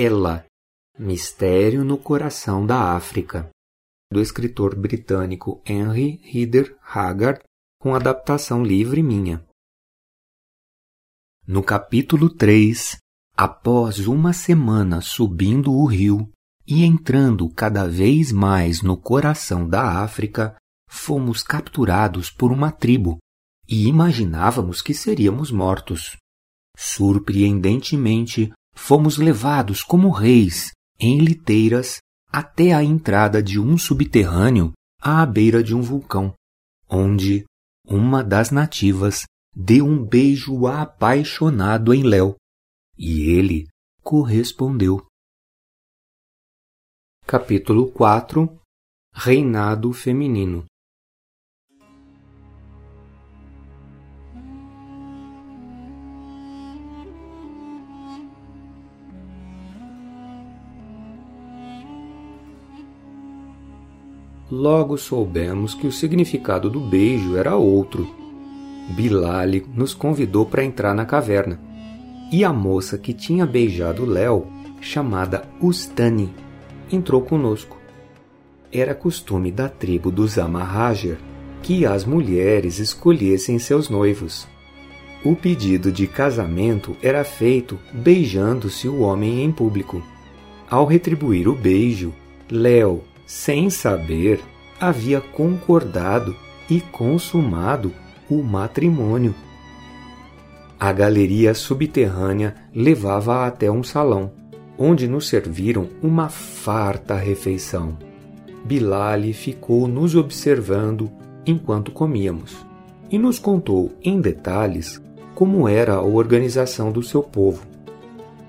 Ela, Mistério no Coração da África, do escritor britânico Henry Rider Haggard, com adaptação livre minha. No capítulo 3, após uma semana subindo o rio e entrando cada vez mais no coração da África, fomos capturados por uma tribo e imaginávamos que seríamos mortos. Surpreendentemente, fomos levados como reis em liteiras até a entrada de um subterrâneo à beira de um vulcão, onde uma das nativas deu um beijo apaixonado em Léo, e ele correspondeu. Capítulo 4 Reinado Feminino Logo soubemos que o significado do beijo era outro. Bilal nos convidou para entrar na caverna. E a moça que tinha beijado Léo, chamada Ustani, entrou conosco. Era costume da tribo dos Amahajer que as mulheres escolhessem seus noivos. O pedido de casamento era feito beijando-se o homem em público. Ao retribuir o beijo, Léo sem saber, havia concordado e consumado o matrimônio. A galeria subterrânea levava até um salão, onde nos serviram uma farta refeição. Bilal ficou nos observando enquanto comíamos e nos contou em detalhes como era a organização do seu povo.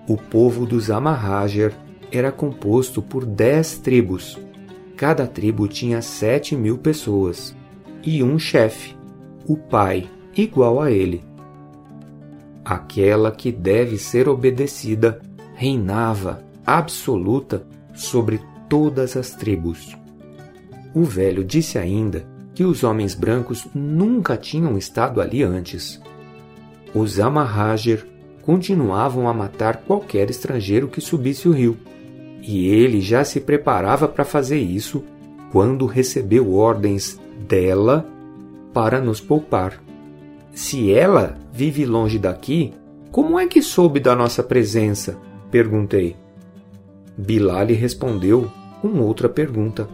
O povo dos Amahajer era composto por dez tribos Cada tribo tinha sete mil pessoas e um chefe, o pai, igual a ele. Aquela que deve ser obedecida reinava absoluta sobre todas as tribos. O velho disse ainda que os homens brancos nunca tinham estado ali antes. Os Amahajer continuavam a matar qualquer estrangeiro que subisse o rio e ele já se preparava para fazer isso quando recebeu ordens dela para nos poupar. Se ela vive longe daqui, como é que soube da nossa presença? perguntei. Bilal respondeu com outra pergunta.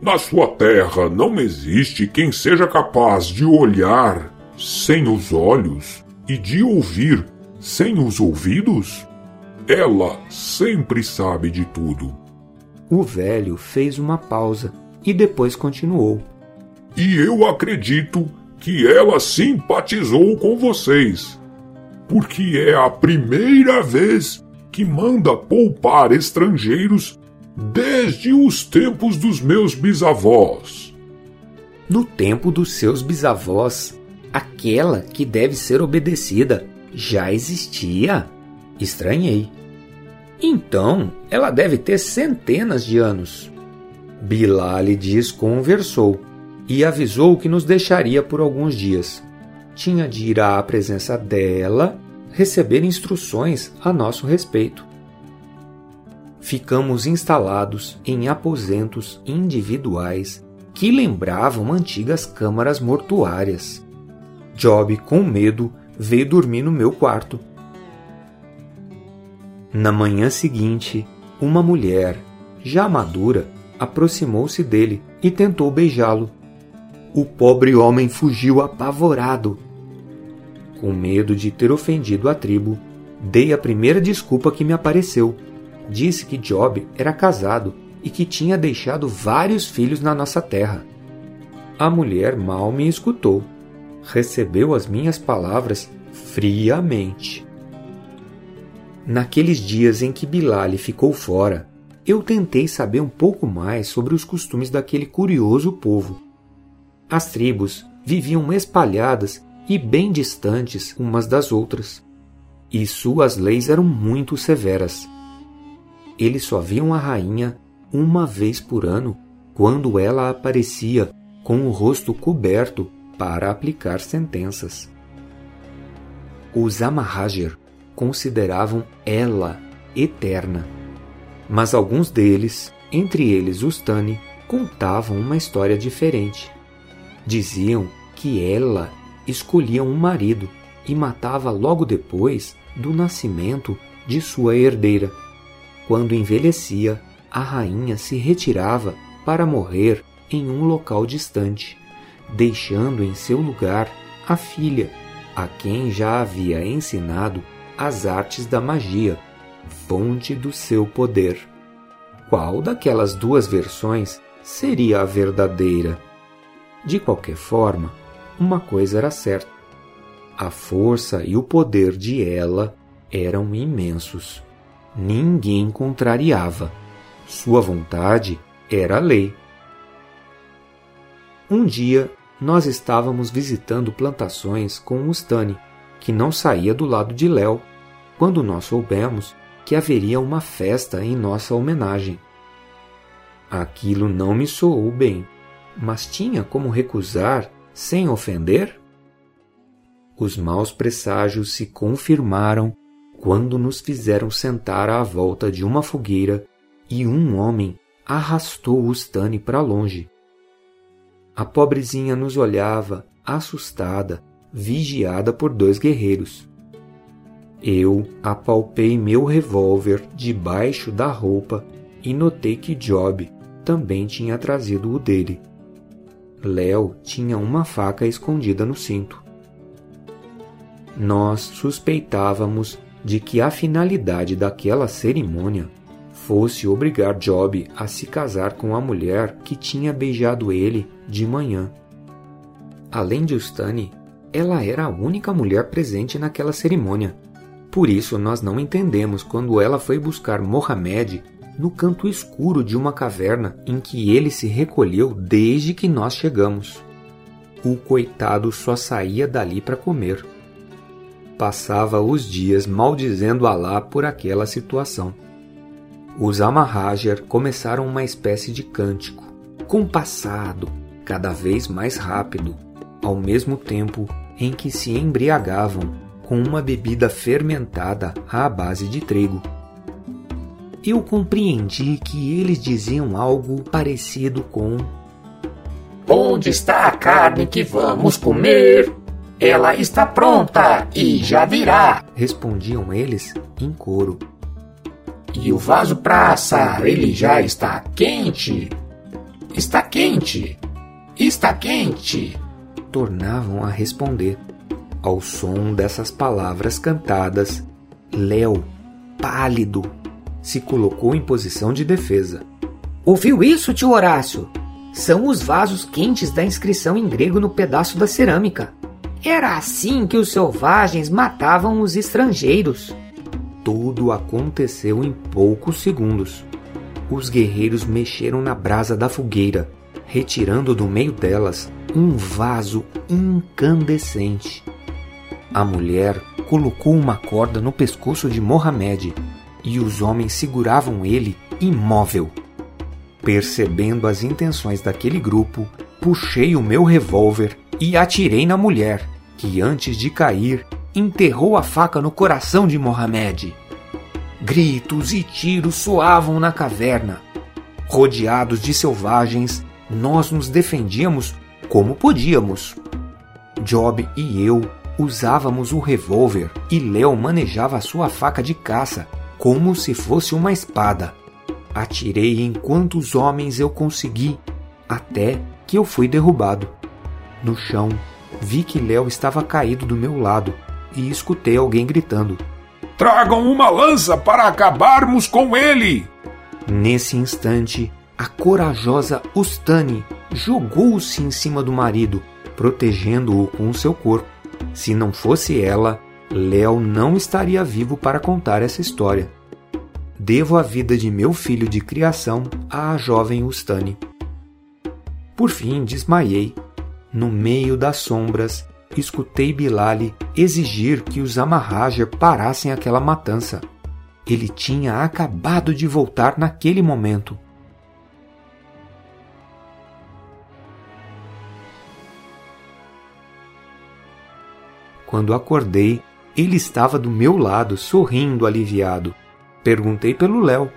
Na sua terra não existe quem seja capaz de olhar sem os olhos e de ouvir sem os ouvidos? Ela sempre sabe de tudo. O velho fez uma pausa e depois continuou. E eu acredito que ela simpatizou com vocês, porque é a primeira vez que manda poupar estrangeiros desde os tempos dos meus bisavós. No tempo dos seus bisavós, aquela que deve ser obedecida já existia. Estranhei. Então, ela deve ter centenas de anos. Bilal desconversou e avisou que nos deixaria por alguns dias. Tinha de ir à presença dela receber instruções a nosso respeito. Ficamos instalados em aposentos individuais que lembravam antigas câmaras mortuárias. Job, com medo, veio dormir no meu quarto na manhã seguinte, uma mulher, já madura, aproximou-se dele e tentou beijá-lo. O pobre homem fugiu apavorado. Com medo de ter ofendido a tribo, dei a primeira desculpa que me apareceu. Disse que Job era casado e que tinha deixado vários filhos na nossa terra. A mulher mal me escutou. Recebeu as minhas palavras friamente. Naqueles dias em que Bilal ficou fora, eu tentei saber um pouco mais sobre os costumes daquele curioso povo. As tribos viviam espalhadas e bem distantes umas das outras, e suas leis eram muito severas. Eles só viam a rainha uma vez por ano, quando ela aparecia com o rosto coberto para aplicar sentenças. Os Amahajer consideravam ela eterna Mas alguns deles, entre eles Ustani, contavam uma história diferente. Diziam que ela escolhia um marido e matava logo depois do nascimento de sua herdeira. Quando envelhecia, a rainha se retirava para morrer em um local distante, deixando em seu lugar a filha, a quem já havia ensinado as artes da magia, fonte do seu poder. Qual daquelas duas versões seria a verdadeira? De qualquer forma, uma coisa era certa: a força e o poder de ela eram imensos. Ninguém contrariava. Sua vontade era lei. Um dia, nós estávamos visitando plantações com Ustani, que não saía do lado de Léo, quando nós soubemos que haveria uma festa em nossa homenagem. Aquilo não me soou bem, mas tinha como recusar sem ofender? Os maus presságios se confirmaram quando nos fizeram sentar à volta de uma fogueira e um homem arrastou Ustani para longe. A pobrezinha nos olhava, assustada, vigiada por dois guerreiros. Eu apalpei meu revólver debaixo da roupa e notei que Job também tinha trazido o dele. Léo tinha uma faca escondida no cinto. Nós suspeitávamos de que a finalidade daquela cerimônia fosse obrigar Job a se casar com a mulher que tinha beijado ele de manhã. Além de Ustani, ela era a única mulher presente naquela cerimônia. Por isso nós não entendemos quando ela foi buscar Mohamed no canto escuro de uma caverna em que ele se recolheu desde que nós chegamos. O coitado só saía dali para comer. Passava os dias maldizendo Alá por aquela situação. Os Amahajar começaram uma espécie de cântico, compassado, cada vez mais rápido, ao mesmo tempo em que se embriagavam com uma bebida fermentada à base de trigo. Eu compreendi que eles diziam algo parecido com: Onde está a carne que vamos comer? Ela está pronta e já virá, respondiam eles em coro. E o vaso para assar, ele já está quente? Está quente! Está quente! Tornavam a responder. Ao som dessas palavras cantadas, Léo, pálido, se colocou em posição de defesa. Ouviu isso, tio Horácio? São os vasos quentes da inscrição em grego no pedaço da cerâmica. Era assim que os selvagens matavam os estrangeiros. Tudo aconteceu em poucos segundos. Os guerreiros mexeram na brasa da fogueira, retirando do meio delas um vaso incandescente. A mulher colocou uma corda no pescoço de Mohamed e os homens seguravam ele imóvel. Percebendo as intenções daquele grupo, puxei o meu revólver e atirei na mulher, que antes de cair enterrou a faca no coração de Mohamed. Gritos e tiros soavam na caverna. Rodeados de selvagens, nós nos defendíamos como podíamos. Job e eu usávamos o revólver e Léo manejava sua faca de caça como se fosse uma espada. Atirei em quantos homens eu consegui, até que eu fui derrubado. No chão, vi que Léo estava caído do meu lado e escutei alguém gritando: Tragam uma lança para acabarmos com ele! Nesse instante, a corajosa Ustani jogou-se em cima do marido, protegendo-o com seu corpo. Se não fosse ela, Léo não estaria vivo para contar essa história. Devo a vida de meu filho de criação à jovem Ustani. Por fim, desmaiei. No meio das sombras, escutei Bilali exigir que os Amahajar parassem aquela matança. Ele tinha acabado de voltar naquele momento. Quando acordei, ele estava do meu lado, sorrindo aliviado. Perguntei pelo Léo.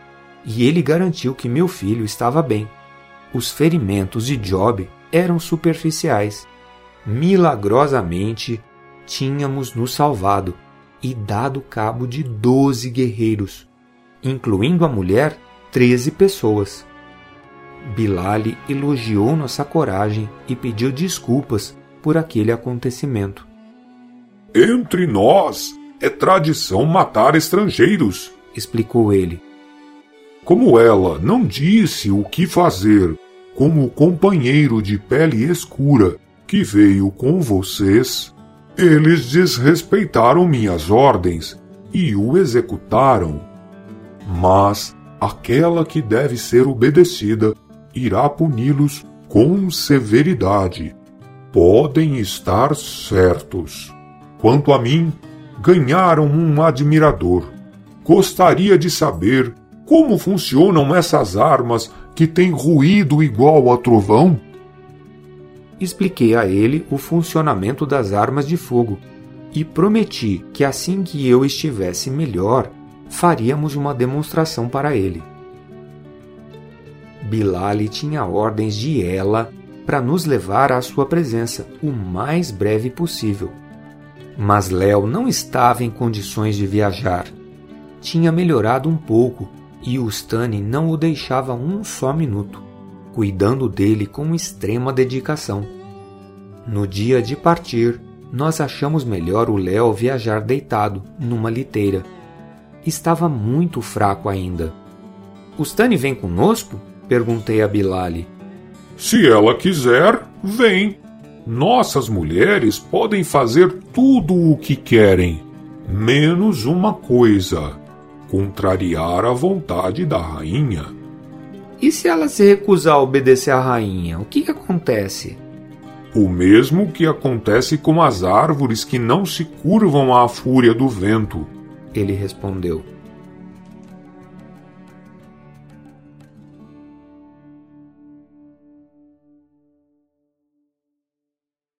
e ele garantiu que meu filho estava bem. Os ferimentos de Job eram superficiais. Milagrosamente, tínhamos nos salvado e dado cabo de doze guerreiros, incluindo a mulher, treze pessoas. Bilali elogiou nossa coragem e pediu desculpas por aquele acontecimento. Entre nós é tradição matar estrangeiros, explicou ele. Como ela não disse o que fazer, como o companheiro de pele escura que veio com vocês, eles desrespeitaram minhas ordens e o executaram. Mas aquela que deve ser obedecida irá puni-los com severidade. Podem estar certos. Quanto a mim, ganharam um admirador. Gostaria de saber como funcionam essas armas que têm ruído igual a trovão? Expliquei a ele o funcionamento das armas de fogo e prometi que assim que eu estivesse melhor, faríamos uma demonstração para ele. Bilali tinha ordens de ela para nos levar à sua presença o mais breve possível. Mas Léo não estava em condições de viajar. Tinha melhorado um pouco e o Stanley não o deixava um só minuto, cuidando dele com extrema dedicação. No dia de partir, nós achamos melhor o Léo viajar deitado, numa liteira. Estava muito fraco ainda. O Stanley vem conosco? Perguntei a Bilali. Se ela quiser, vem. Nossas mulheres podem fazer tudo o que querem, menos uma coisa contrariar a vontade da rainha. E se ela se recusar a obedecer à rainha, o que, que acontece? O mesmo que acontece com as árvores que não se curvam à fúria do vento. Ele respondeu.